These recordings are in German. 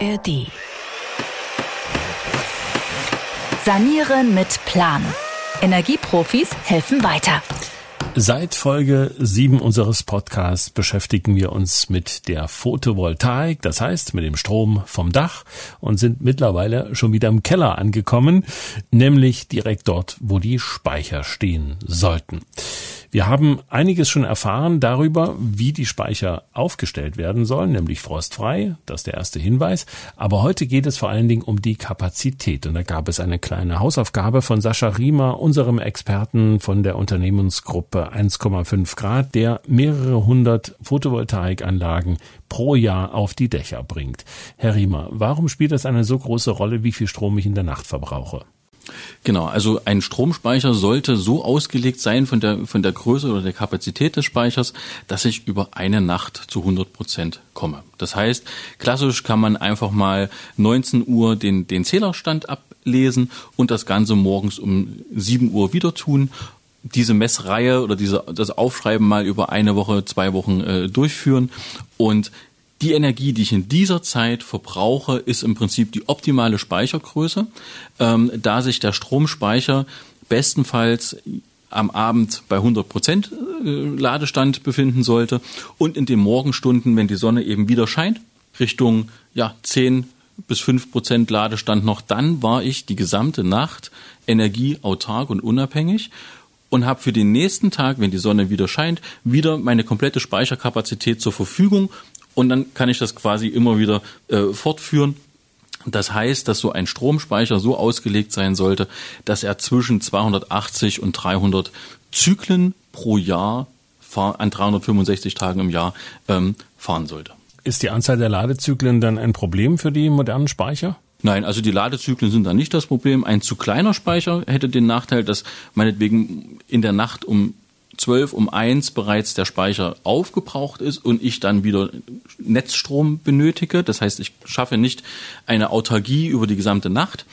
ARD. Sanieren mit Plan. Energieprofis helfen weiter. Seit Folge 7 unseres Podcasts beschäftigen wir uns mit der Photovoltaik, das heißt mit dem Strom vom Dach und sind mittlerweile schon wieder im Keller angekommen, nämlich direkt dort, wo die Speicher stehen sollten. Wir haben einiges schon erfahren darüber, wie die Speicher aufgestellt werden sollen, nämlich frostfrei. Das ist der erste Hinweis. Aber heute geht es vor allen Dingen um die Kapazität. Und da gab es eine kleine Hausaufgabe von Sascha Riemer, unserem Experten von der Unternehmensgruppe 1,5 Grad, der mehrere hundert Photovoltaikanlagen pro Jahr auf die Dächer bringt. Herr Riemer, warum spielt das eine so große Rolle, wie viel Strom ich in der Nacht verbrauche? Genau, also ein Stromspeicher sollte so ausgelegt sein von der, von der Größe oder der Kapazität des Speichers, dass ich über eine Nacht zu 100 Prozent komme. Das heißt, klassisch kann man einfach mal 19 Uhr den, den Zählerstand ablesen und das Ganze morgens um 7 Uhr wieder tun diese Messreihe oder diese, das Aufschreiben mal über eine Woche, zwei Wochen äh, durchführen und die Energie, die ich in dieser Zeit verbrauche, ist im Prinzip die optimale Speichergröße, ähm, da sich der Stromspeicher bestenfalls am Abend bei 100 Prozent äh, Ladestand befinden sollte und in den Morgenstunden, wenn die Sonne eben wieder scheint, Richtung ja 10 bis 5 Prozent Ladestand noch, dann war ich die gesamte Nacht energieautark und unabhängig und habe für den nächsten Tag, wenn die Sonne wieder scheint, wieder meine komplette Speicherkapazität zur Verfügung und dann kann ich das quasi immer wieder äh, fortführen. Das heißt, dass so ein Stromspeicher so ausgelegt sein sollte, dass er zwischen 280 und 300 Zyklen pro Jahr an 365 Tagen im Jahr ähm, fahren sollte. Ist die Anzahl der Ladezyklen dann ein Problem für die modernen Speicher? Nein, also die Ladezyklen sind da nicht das Problem. Ein zu kleiner Speicher hätte den Nachteil, dass meinetwegen in der Nacht um 12 um 1 bereits der Speicher aufgebraucht ist und ich dann wieder Netzstrom benötige. Das heißt, ich schaffe nicht eine Autarkie über die gesamte Nacht.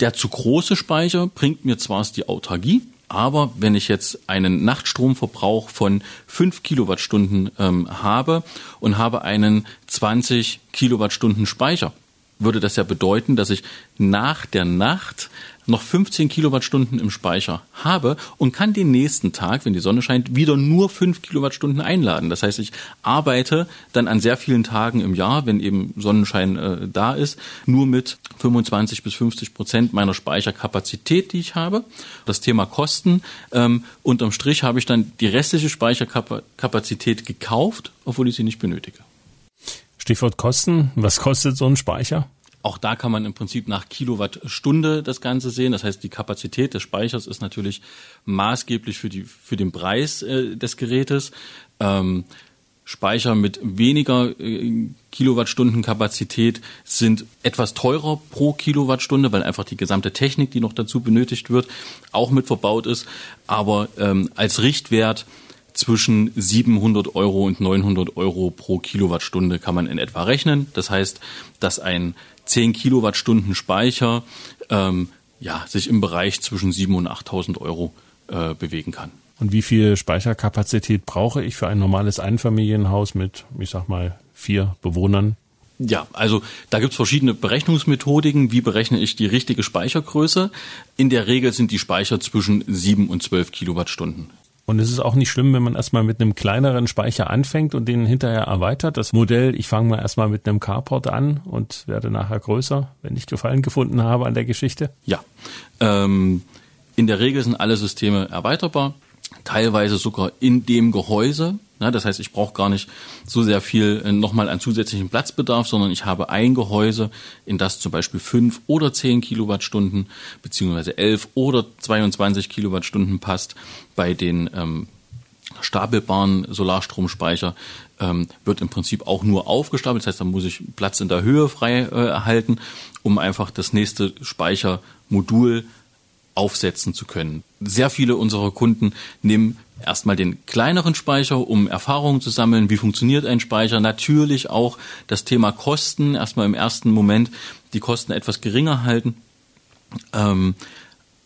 Der zu große Speicher bringt mir zwar die Autarkie, aber wenn ich jetzt einen Nachtstromverbrauch von 5 Kilowattstunden ähm, habe und habe einen 20 Kilowattstunden Speicher, würde das ja bedeuten, dass ich nach der Nacht noch 15 Kilowattstunden im Speicher habe und kann den nächsten Tag, wenn die Sonne scheint, wieder nur 5 Kilowattstunden einladen. Das heißt, ich arbeite dann an sehr vielen Tagen im Jahr, wenn eben Sonnenschein äh, da ist, nur mit 25 bis 50 Prozent meiner Speicherkapazität, die ich habe. Das Thema Kosten. Ähm, unterm Strich habe ich dann die restliche Speicherkapazität gekauft, obwohl ich sie nicht benötige. Stichwort Kosten. Was kostet so ein Speicher? Auch da kann man im Prinzip nach Kilowattstunde das Ganze sehen. Das heißt, die Kapazität des Speichers ist natürlich maßgeblich für, die, für den Preis äh, des Gerätes. Ähm, Speicher mit weniger äh, Kilowattstunden Kapazität sind etwas teurer pro Kilowattstunde, weil einfach die gesamte Technik, die noch dazu benötigt wird, auch mit verbaut ist. Aber ähm, als Richtwert zwischen 700 Euro und 900 Euro pro Kilowattstunde kann man in etwa rechnen. Das heißt, dass ein 10 Kilowattstunden Speicher ähm, ja, sich im Bereich zwischen 7.000 und 8.000 Euro äh, bewegen kann. Und wie viel Speicherkapazität brauche ich für ein normales Einfamilienhaus mit, ich sag mal, vier Bewohnern? Ja, also da gibt's verschiedene Berechnungsmethodiken. Wie berechne ich die richtige Speichergröße? In der Regel sind die Speicher zwischen 7 und 12 Kilowattstunden. Und es ist auch nicht schlimm, wenn man erstmal mit einem kleineren Speicher anfängt und den hinterher erweitert. Das Modell, ich fange mal erstmal mit einem Carport an und werde nachher größer, wenn ich Gefallen gefunden habe an der Geschichte. Ja, ähm, in der Regel sind alle Systeme erweiterbar, teilweise sogar in dem Gehäuse. Ja, das heißt, ich brauche gar nicht so sehr viel äh, nochmal an zusätzlichen Platzbedarf, sondern ich habe ein Gehäuse, in das zum Beispiel fünf oder zehn Kilowattstunden beziehungsweise elf oder 22 Kilowattstunden passt. Bei den ähm, stapelbaren Solarstromspeicher ähm, wird im Prinzip auch nur aufgestapelt. Das heißt, da muss ich Platz in der Höhe frei äh, erhalten, um einfach das nächste Speichermodul aufsetzen zu können. Sehr viele unserer Kunden nehmen erstmal den kleineren Speicher, um Erfahrungen zu sammeln. Wie funktioniert ein Speicher? Natürlich auch das Thema Kosten. Erstmal im ersten Moment die Kosten etwas geringer halten. Ähm,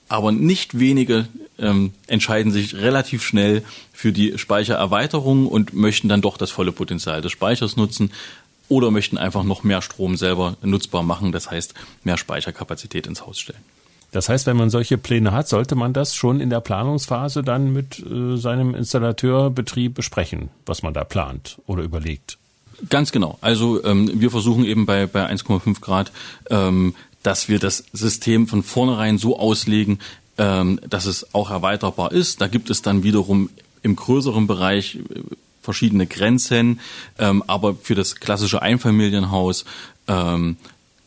aber nicht wenige ähm, entscheiden sich relativ schnell für die Speichererweiterung und möchten dann doch das volle Potenzial des Speichers nutzen. oder möchten einfach noch mehr Strom selber nutzbar machen, das heißt mehr Speicherkapazität ins Haus stellen. Das heißt, wenn man solche Pläne hat, sollte man das schon in der Planungsphase dann mit äh, seinem Installateurbetrieb besprechen, was man da plant oder überlegt. Ganz genau. Also ähm, wir versuchen eben bei, bei 1,5 Grad, ähm, dass wir das System von vornherein so auslegen, ähm, dass es auch erweiterbar ist. Da gibt es dann wiederum im größeren Bereich äh, verschiedene Grenzen, ähm, aber für das klassische Einfamilienhaus ähm,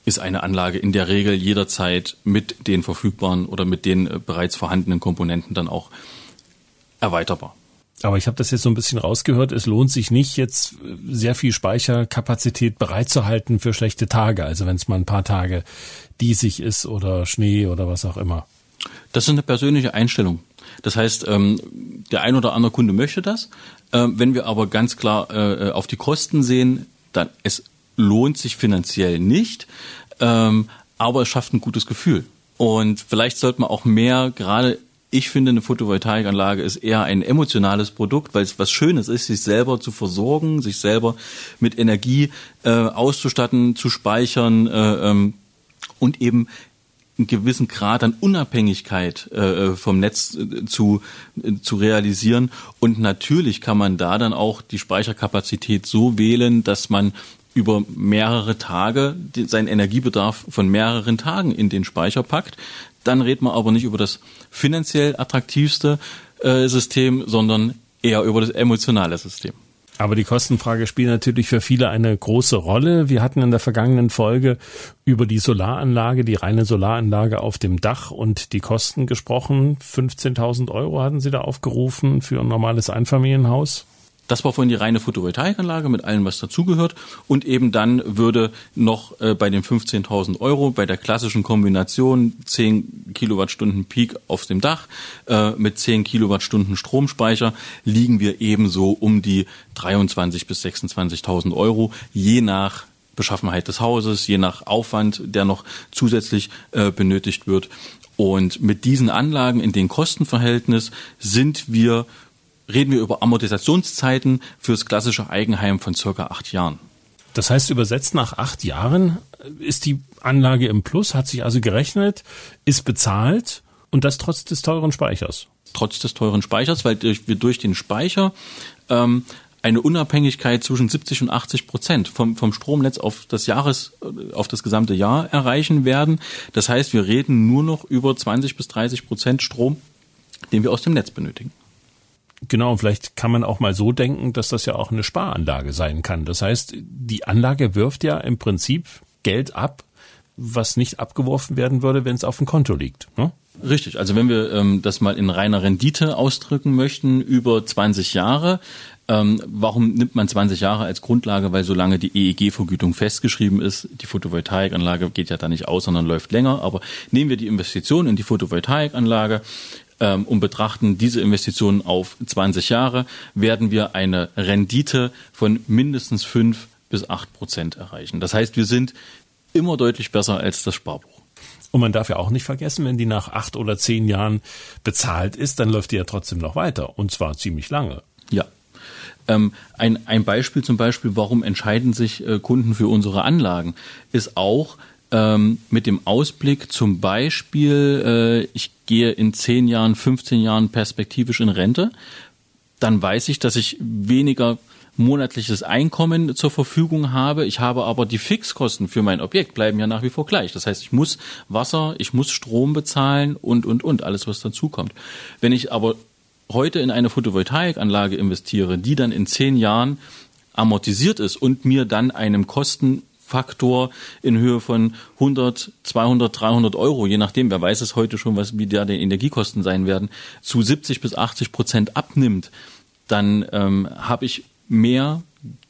ist eine Anlage in der Regel jederzeit mit den verfügbaren oder mit den äh, bereits vorhandenen Komponenten dann auch erweiterbar. Aber ich habe das jetzt so ein bisschen rausgehört, es lohnt sich nicht, jetzt sehr viel Speicherkapazität bereitzuhalten für schlechte Tage, also wenn es mal ein paar Tage diesig ist oder Schnee oder was auch immer. Das ist eine persönliche Einstellung. Das heißt, ähm, der ein oder andere Kunde möchte das. Ähm, wenn wir aber ganz klar äh, auf die Kosten sehen, dann es lohnt sich finanziell nicht, ähm, aber es schafft ein gutes Gefühl. Und vielleicht sollte man auch mehr gerade ich finde, eine Photovoltaikanlage ist eher ein emotionales Produkt, weil es was Schönes ist, sich selber zu versorgen, sich selber mit Energie äh, auszustatten, zu speichern äh, ähm, und eben einen gewissen Grad an Unabhängigkeit äh, vom Netz äh, zu, äh, zu realisieren. Und natürlich kann man da dann auch die Speicherkapazität so wählen, dass man über mehrere Tage seinen Energiebedarf von mehreren Tagen in den Speicher packt. Dann redet man aber nicht über das finanziell attraktivste äh, System, sondern eher über das emotionale System. Aber die Kostenfrage spielt natürlich für viele eine große Rolle. Wir hatten in der vergangenen Folge über die Solaranlage, die reine Solaranlage auf dem Dach und die Kosten gesprochen. 15.000 Euro hatten Sie da aufgerufen für ein normales Einfamilienhaus. Das war vorhin die reine Photovoltaikanlage mit allem, was dazugehört. Und eben dann würde noch äh, bei den 15.000 Euro bei der klassischen Kombination 10 Kilowattstunden Peak auf dem Dach äh, mit 10 Kilowattstunden Stromspeicher liegen wir ebenso um die 23.000 bis 26.000 Euro, je nach Beschaffenheit des Hauses, je nach Aufwand, der noch zusätzlich äh, benötigt wird. Und mit diesen Anlagen in den Kostenverhältnis sind wir reden wir über Amortisationszeiten fürs klassische Eigenheim von circa acht Jahren. Das heißt, übersetzt nach acht Jahren ist die Anlage im Plus, hat sich also gerechnet, ist bezahlt und das trotz des teuren Speichers. Trotz des teuren Speichers, weil wir durch den Speicher ähm, eine Unabhängigkeit zwischen 70 und 80 Prozent vom, vom Stromnetz auf das Jahres, auf das gesamte Jahr erreichen werden. Das heißt, wir reden nur noch über 20 bis 30 Prozent Strom, den wir aus dem Netz benötigen. Genau, vielleicht kann man auch mal so denken, dass das ja auch eine Sparanlage sein kann. Das heißt, die Anlage wirft ja im Prinzip Geld ab, was nicht abgeworfen werden würde, wenn es auf dem Konto liegt. Ne? Richtig, also wenn wir ähm, das mal in reiner Rendite ausdrücken möchten, über 20 Jahre, ähm, warum nimmt man 20 Jahre als Grundlage? Weil solange die EEG-Vergütung festgeschrieben ist, die Photovoltaikanlage geht ja da nicht aus, sondern läuft länger. Aber nehmen wir die Investition in die Photovoltaikanlage, ähm, und betrachten diese Investitionen auf 20 Jahre, werden wir eine Rendite von mindestens 5 bis 8 Prozent erreichen. Das heißt, wir sind immer deutlich besser als das Sparbuch. Und man darf ja auch nicht vergessen, wenn die nach acht oder zehn Jahren bezahlt ist, dann läuft die ja trotzdem noch weiter. Und zwar ziemlich lange. Ja. Ähm, ein, ein Beispiel zum Beispiel, warum entscheiden sich äh, Kunden für unsere Anlagen, ist auch, ähm, mit dem Ausblick zum Beispiel, äh, ich gehe in 10 Jahren, 15 Jahren perspektivisch in Rente, dann weiß ich, dass ich weniger monatliches Einkommen zur Verfügung habe. Ich habe aber die Fixkosten für mein Objekt bleiben ja nach wie vor gleich. Das heißt, ich muss Wasser, ich muss Strom bezahlen und, und, und, alles, was dazukommt. Wenn ich aber heute in eine Photovoltaikanlage investiere, die dann in zehn Jahren amortisiert ist und mir dann einem Kosten Faktor in Höhe von 100, 200, 300 Euro, je nachdem, wer weiß es heute schon, was wie da die Energiekosten sein werden, zu 70 bis 80 Prozent abnimmt, dann ähm, habe ich mehr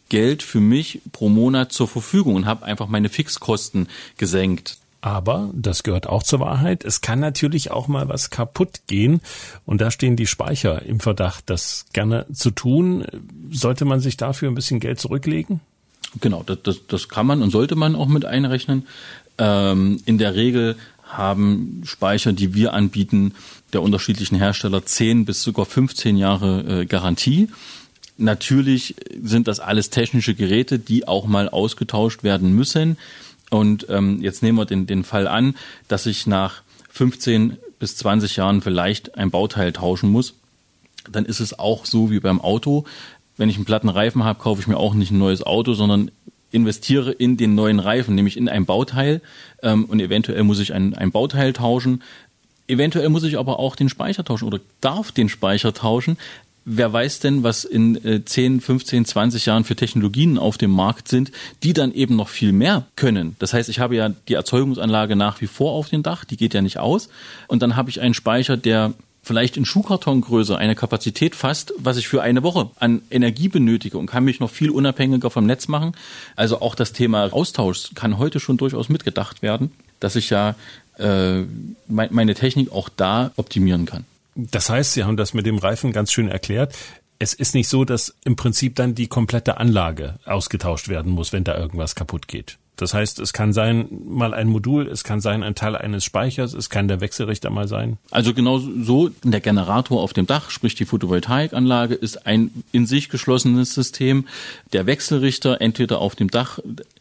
Geld für mich pro Monat zur Verfügung und habe einfach meine Fixkosten gesenkt. Aber, das gehört auch zur Wahrheit, es kann natürlich auch mal was kaputt gehen. Und da stehen die Speicher im Verdacht, das gerne zu tun. Sollte man sich dafür ein bisschen Geld zurücklegen? Genau, das, das, das kann man und sollte man auch mit einrechnen. Ähm, in der Regel haben Speicher, die wir anbieten, der unterschiedlichen Hersteller 10 bis sogar 15 Jahre äh, Garantie. Natürlich sind das alles technische Geräte, die auch mal ausgetauscht werden müssen. Und ähm, jetzt nehmen wir den, den Fall an, dass ich nach 15 bis 20 Jahren vielleicht ein Bauteil tauschen muss. Dann ist es auch so wie beim Auto. Wenn ich einen platten Reifen habe, kaufe ich mir auch nicht ein neues Auto, sondern investiere in den neuen Reifen, nämlich in ein Bauteil. Ähm, und eventuell muss ich ein, ein Bauteil tauschen. Eventuell muss ich aber auch den Speicher tauschen oder darf den Speicher tauschen. Wer weiß denn, was in äh, 10, 15, 20 Jahren für Technologien auf dem Markt sind, die dann eben noch viel mehr können. Das heißt, ich habe ja die Erzeugungsanlage nach wie vor auf dem Dach, die geht ja nicht aus. Und dann habe ich einen Speicher, der vielleicht in Schuhkartongröße eine Kapazität fasst, was ich für eine Woche an Energie benötige und kann mich noch viel unabhängiger vom Netz machen. Also auch das Thema Austausch kann heute schon durchaus mitgedacht werden, dass ich ja äh, meine Technik auch da optimieren kann. Das heißt, Sie haben das mit dem Reifen ganz schön erklärt. Es ist nicht so, dass im Prinzip dann die komplette Anlage ausgetauscht werden muss, wenn da irgendwas kaputt geht. Das heißt, es kann sein mal ein Modul, es kann sein ein Teil eines Speichers, es kann der Wechselrichter mal sein. Also genau so, der Generator auf dem Dach, sprich die Photovoltaikanlage, ist ein in sich geschlossenes System. Der Wechselrichter entweder auf dem Dach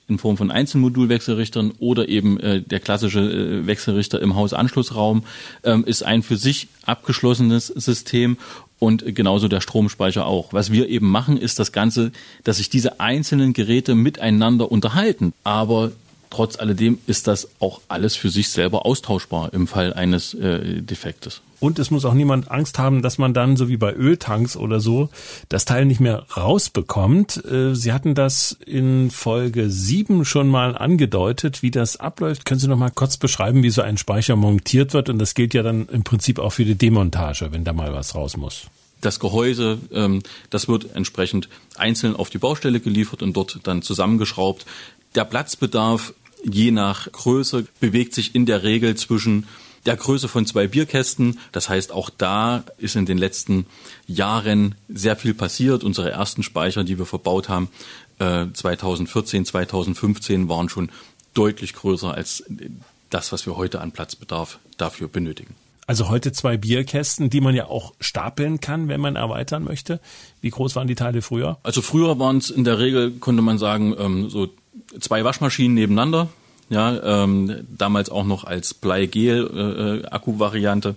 in Form von Einzelmodulwechselrichtern oder eben äh, der klassische äh, Wechselrichter im Hausanschlussraum ähm, ist ein für sich abgeschlossenes System und genauso der Stromspeicher auch. Was wir eben machen, ist das Ganze, dass sich diese einzelnen Geräte miteinander unterhalten. Aber trotz alledem ist das auch alles für sich selber austauschbar im Fall eines äh, Defektes. Und es muss auch niemand Angst haben, dass man dann, so wie bei Öltanks oder so, das Teil nicht mehr rausbekommt. Äh, Sie hatten das in Folge 7 schon mal angedeutet, wie das abläuft. Können Sie noch mal kurz beschreiben, wie so ein Speicher montiert wird? Und das gilt ja dann im Prinzip auch für die Demontage, wenn da mal was raus muss das Gehäuse, ähm, das wird entsprechend einzeln auf die Baustelle geliefert und dort dann zusammengeschraubt. Der Platzbedarf je nach Größe bewegt sich in der Regel zwischen der Größe von zwei Bierkästen. Das heißt, auch da ist in den letzten Jahren sehr viel passiert. Unsere ersten Speicher, die wir verbaut haben, 2014, äh, 2015 waren schon deutlich größer als das, was wir heute an Platzbedarf dafür benötigen. Also heute zwei Bierkästen, die man ja auch stapeln kann, wenn man erweitern möchte. Wie groß waren die Teile früher? Also früher waren es in der Regel, konnte man sagen, ähm, so zwei Waschmaschinen nebeneinander, ja, ähm, damals auch noch als Bleigel-Akku-Variante. Äh,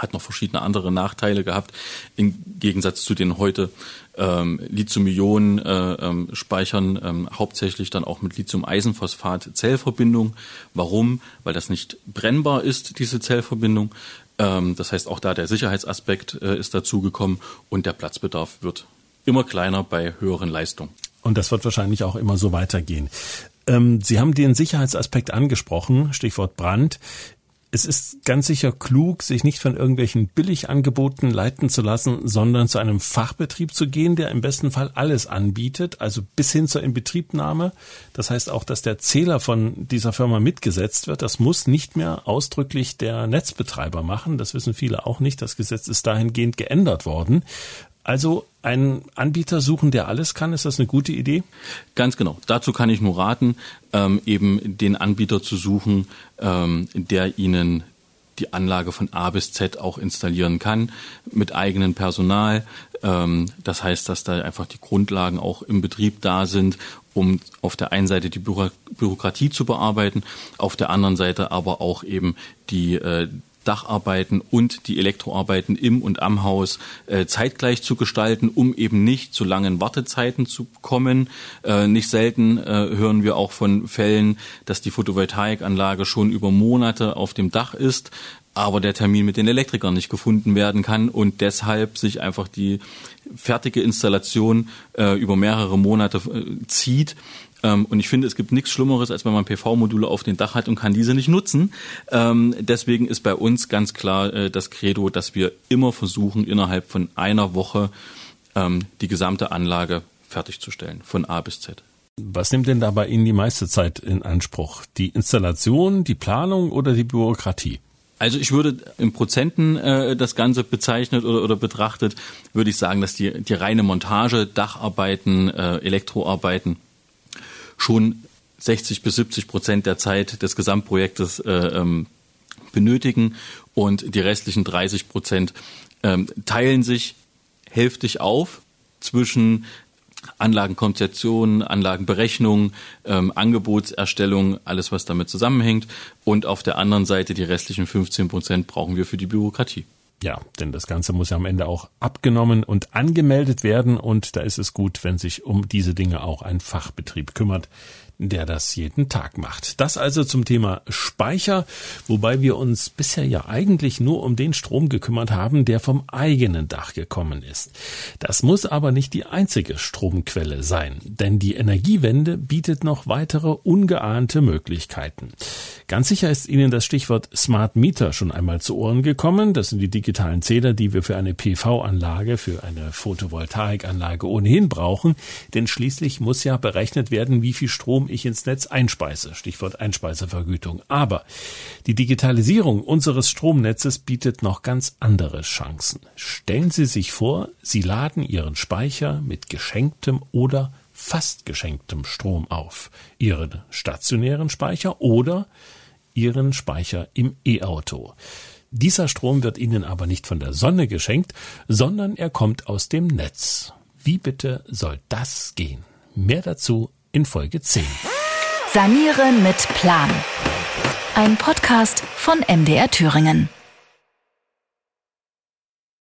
hat noch verschiedene andere Nachteile gehabt, im Gegensatz zu den heute ähm, Lithium-Ionen-Speichern, äh, ähm, hauptsächlich dann auch mit Lithium-Eisenphosphat-Zellverbindung. Warum? Weil das nicht brennbar ist, diese Zellverbindung. Ähm, das heißt, auch da der Sicherheitsaspekt äh, ist dazugekommen und der Platzbedarf wird immer kleiner bei höheren Leistungen. Und das wird wahrscheinlich auch immer so weitergehen. Ähm, Sie haben den Sicherheitsaspekt angesprochen, Stichwort Brand. Es ist ganz sicher klug, sich nicht von irgendwelchen Billigangeboten leiten zu lassen, sondern zu einem Fachbetrieb zu gehen, der im besten Fall alles anbietet, also bis hin zur Inbetriebnahme. Das heißt auch, dass der Zähler von dieser Firma mitgesetzt wird. Das muss nicht mehr ausdrücklich der Netzbetreiber machen. Das wissen viele auch nicht. Das Gesetz ist dahingehend geändert worden. Also einen Anbieter suchen, der alles kann, ist das eine gute Idee? Ganz genau. Dazu kann ich nur raten, ähm, eben den Anbieter zu suchen, ähm, der Ihnen die Anlage von A bis Z auch installieren kann mit eigenem Personal. Ähm, das heißt, dass da einfach die Grundlagen auch im Betrieb da sind, um auf der einen Seite die Bürokratie zu bearbeiten, auf der anderen Seite aber auch eben die äh, Dacharbeiten und die Elektroarbeiten im und am Haus äh, zeitgleich zu gestalten, um eben nicht zu langen Wartezeiten zu kommen. Äh, nicht selten äh, hören wir auch von Fällen, dass die Photovoltaikanlage schon über Monate auf dem Dach ist, aber der Termin mit den Elektrikern nicht gefunden werden kann und deshalb sich einfach die fertige Installation äh, über mehrere Monate äh, zieht und ich finde, es gibt nichts Schlimmeres, als wenn man PV-Module auf dem Dach hat und kann diese nicht nutzen. Ähm, deswegen ist bei uns ganz klar äh, das Credo, dass wir immer versuchen, innerhalb von einer Woche ähm, die gesamte Anlage fertigzustellen, von A bis Z. Was nimmt denn da bei Ihnen die meiste Zeit in Anspruch? Die Installation, die Planung oder die Bürokratie? Also ich würde in Prozenten äh, das Ganze bezeichnet oder, oder betrachtet, würde ich sagen, dass die, die reine Montage, Dacharbeiten, äh, Elektroarbeiten schon 60 bis 70 Prozent der Zeit des Gesamtprojektes äh, ähm, benötigen und die restlichen 30 Prozent ähm, teilen sich hälftig auf. zwischen Anlagenkonzeption, Anlagenberechnung, ähm, Angebotserstellung, alles was damit zusammenhängt. Und auf der anderen Seite die restlichen 15 Prozent brauchen wir für die Bürokratie. Ja, denn das Ganze muss ja am Ende auch abgenommen und angemeldet werden. Und da ist es gut, wenn sich um diese Dinge auch ein Fachbetrieb kümmert, der das jeden Tag macht. Das also zum Thema Speicher, wobei wir uns bisher ja eigentlich nur um den Strom gekümmert haben, der vom eigenen Dach gekommen ist. Das muss aber nicht die einzige Stromquelle sein, denn die Energiewende bietet noch weitere ungeahnte Möglichkeiten. Ganz sicher ist Ihnen das Stichwort Smart Meter schon einmal zu Ohren gekommen. Das sind die digitalen Zähler, die wir für eine PV-Anlage, für eine Photovoltaikanlage ohnehin brauchen, denn schließlich muss ja berechnet werden, wie viel Strom ich ins Netz einspeise. Stichwort Einspeisevergütung. Aber die Digitalisierung unseres Stromnetzes bietet noch ganz andere Chancen. Stellen Sie sich vor, Sie laden Ihren Speicher mit geschenktem oder fast geschenktem Strom auf. Ihren stationären Speicher oder Ihren Speicher im E-Auto. Dieser Strom wird Ihnen aber nicht von der Sonne geschenkt, sondern er kommt aus dem Netz. Wie bitte soll das gehen? Mehr dazu in Folge 10. Sanieren mit Plan. Ein Podcast von MDR Thüringen.